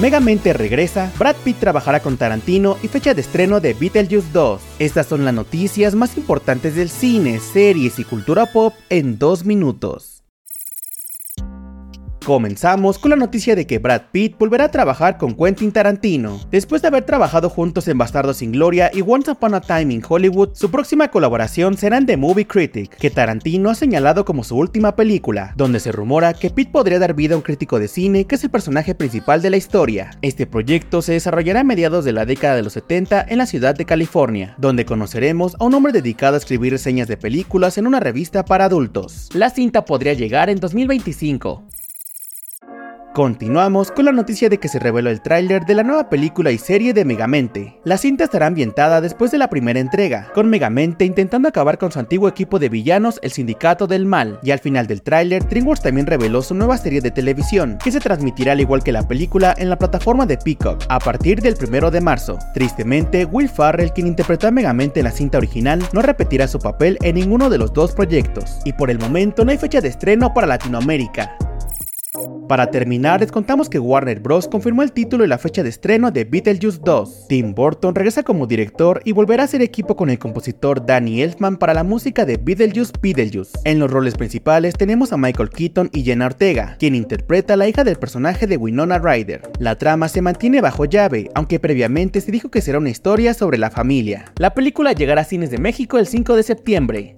Megamente regresa, Brad Pitt trabajará con Tarantino y fecha de estreno de Beetlejuice 2. Estas son las noticias más importantes del cine, series y cultura pop en dos minutos. Comenzamos con la noticia de que Brad Pitt volverá a trabajar con Quentin Tarantino. Después de haber trabajado juntos en Bastardo sin Gloria y Once Upon a Time in Hollywood, su próxima colaboración será en The Movie Critic, que Tarantino ha señalado como su última película, donde se rumora que Pitt podría dar vida a un crítico de cine que es el personaje principal de la historia. Este proyecto se desarrollará a mediados de la década de los 70 en la ciudad de California, donde conoceremos a un hombre dedicado a escribir reseñas de películas en una revista para adultos. La cinta podría llegar en 2025. Continuamos con la noticia de que se reveló el tráiler de la nueva película y serie de Megamente. La cinta estará ambientada después de la primera entrega, con Megamente intentando acabar con su antiguo equipo de villanos, el Sindicato del Mal, y al final del tráiler, DreamWorks también reveló su nueva serie de televisión, que se transmitirá al igual que la película en la plataforma de Peacock, a partir del 1 de marzo. Tristemente, Will Farrell, quien interpretó a Megamente en la cinta original, no repetirá su papel en ninguno de los dos proyectos, y por el momento no hay fecha de estreno para Latinoamérica. Para terminar, les contamos que Warner Bros. confirmó el título y la fecha de estreno de Beetlejuice 2. Tim Burton regresa como director y volverá a ser equipo con el compositor Danny Elfman para la música de Beetlejuice Beetlejuice. En los roles principales tenemos a Michael Keaton y Jenna Ortega, quien interpreta a la hija del personaje de Winona Ryder. La trama se mantiene bajo llave, aunque previamente se dijo que será una historia sobre la familia. La película llegará a cines de México el 5 de septiembre.